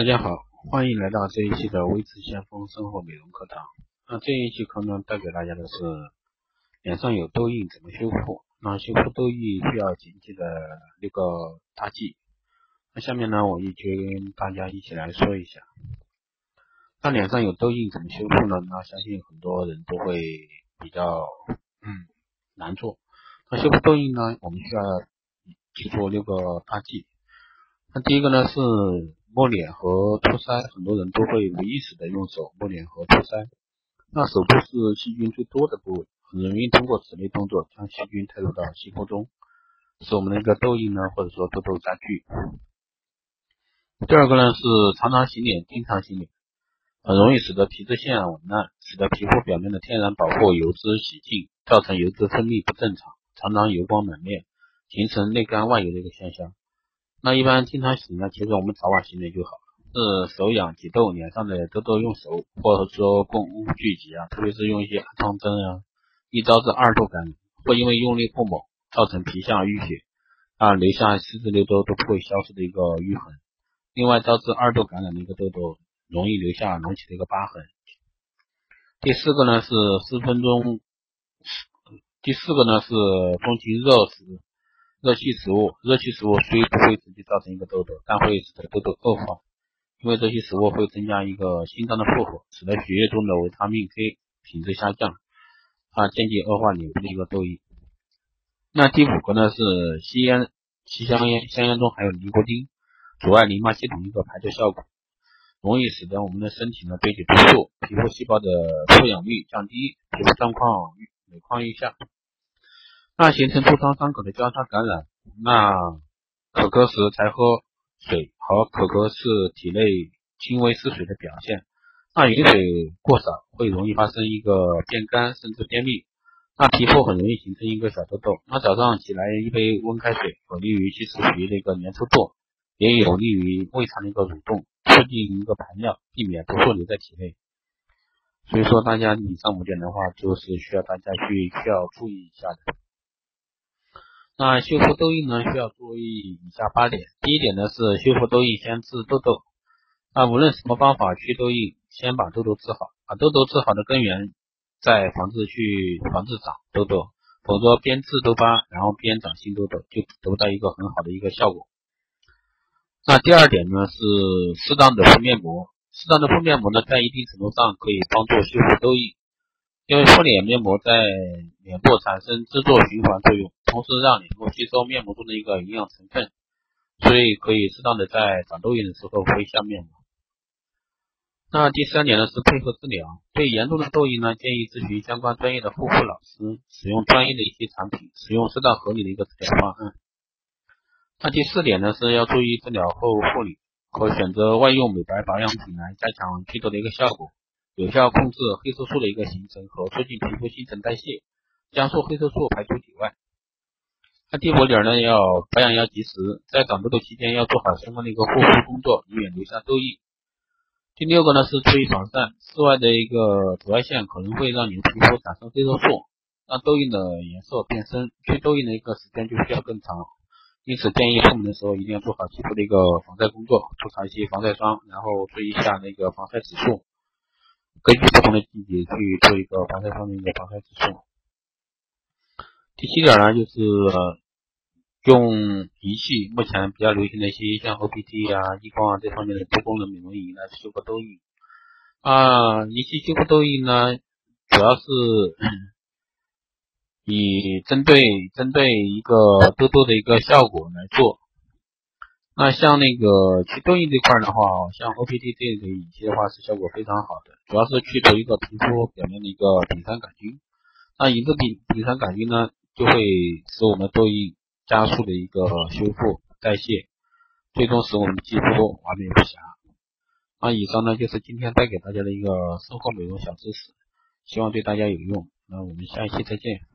大家好，欢迎来到这一期的微智先锋生活美容课堂。那这一期课呢，带给大家的是脸上有痘印怎么修复？那修复痘印需要谨记的六个大忌。那下面呢，我一起跟大家一起来说一下。那脸上有痘印怎么修复呢？那相信很多人都会比较嗯难做。那修复痘印呢，我们需要记住六个大忌。那第一个呢是摸脸和托腮，很多人都会无意识的用手摸脸和托腮。那手部是细菌最多的部位，很容易通过此类动作将细菌带入到皮肤中，使我们的一个痘印呢或者说痘痘加剧。第二个呢是常常洗脸，经常洗脸，很容易使得皮脂腺紊乱，使得皮肤表面的天然保护油脂洗净，造成油脂分泌不正常，常常油光满面，形成内干外油的一个现象。那一般经常洗呢，其实我们早晚洗脸就好。是手痒挤痘，脸上的痘痘用手或者说共聚集啊，特别是用一些按疮针啊，易招致二痘感染，或因为用力过猛，造成皮下淤血啊，留下丝质瘤痘都不会消失的一个淤痕。另外，导致二痘感染的一个痘痘，容易留下隆起的一个疤痕。第四个呢是四分钟，第四个呢是风清热时。热气食物，热气食物虽不会直接造成一个痘痘，但会使得痘痘恶化，因为这些食物会增加一个心脏的负荷，使得血液中的维他命 K 品质下降，它，间接恶化脸部的一个痘印。那第五个呢是吸烟，吸香烟，香烟中含有尼古丁，阻碍淋巴系统一个排毒效果，容易使得我们的身体呢堆积毒素，皮肤细胞的负氧率降低，皮肤状况每况愈下。那形成痤疮伤口的交叉感染，那口渴时才喝水和口渴是体内轻微失水的表现。那饮水过少会容易发生一个变干甚至便秘，那皮肤很容易形成一个小痘痘。那早上起来一杯温开水，有利于去除皮的一个粘稠度，也有利于胃肠的一个蠕动，促进一个排尿，避免毒素留在体内。所以说，大家以上五点的话，就是需要大家去需要注意一下的。那修复痘印呢，需要注意以下八点。第一点呢是修复痘印先治痘痘。那无论什么方法去痘印，先把痘痘治好。把痘痘治好的根源，再防治去防治长痘痘，否则边治痘疤，然后边长新痘痘，就得不到一个很好的一个效果。那第二点呢是适当的敷面膜。适当的敷面膜呢，在一定程度上可以帮助修复痘印。因为敷脸面膜在脸部产生制作循环作用，同时让脸部吸收面膜中的一个营养成分，所以可以适当的在长痘印的时候敷一下面膜。那第三点呢是配合治疗，对严重的痘印呢，建议咨询相关专业的护肤老师，使用专业的一些产品，使用适当合理的一个治疗方案。那第四点呢是要注意治疗后护理，可选择外用美白保养品来加强祛痘的一个效果。有效控制黑色素的一个形成和促进皮肤新陈代谢，加速黑色素排出体外。那第五点呢，要保养要及时，在长痘痘期间要做好相关的一个护肤工作，以免留下痘印。第六个呢是注意防晒，室外的一个紫外线可能会让你的皮肤产生黑色素，让痘印的颜色变深，去痘印的一个时间就需要更长。因此建议出门的时候一定要做好皮肤的一个防晒工作，涂上一些防晒霜，然后注意一下那个防晒指数。根据不同的季节去做一个防晒霜的一个防晒指数。第七点呢，就是用仪器，目前比较流行的一些像 OPT 啊、激光啊这方面的多功能美容仪来修复痘印。啊，仪器修复痘印呢，主要是以针对针对一个痘痘的一个效果来做。那像那个去痘印这块的话，像 OPT 这个仪器的话是效果非常好的，主要是去除一个皮肤表面的一个丙酸杆菌。那一个丙丙酸杆菌呢，就会使我们痘印加速的一个修复代谢，最终使我们肌肤完美无瑕。那以上呢就是今天带给大家的一个生活美容小知识，希望对大家有用。那我们下一期再见。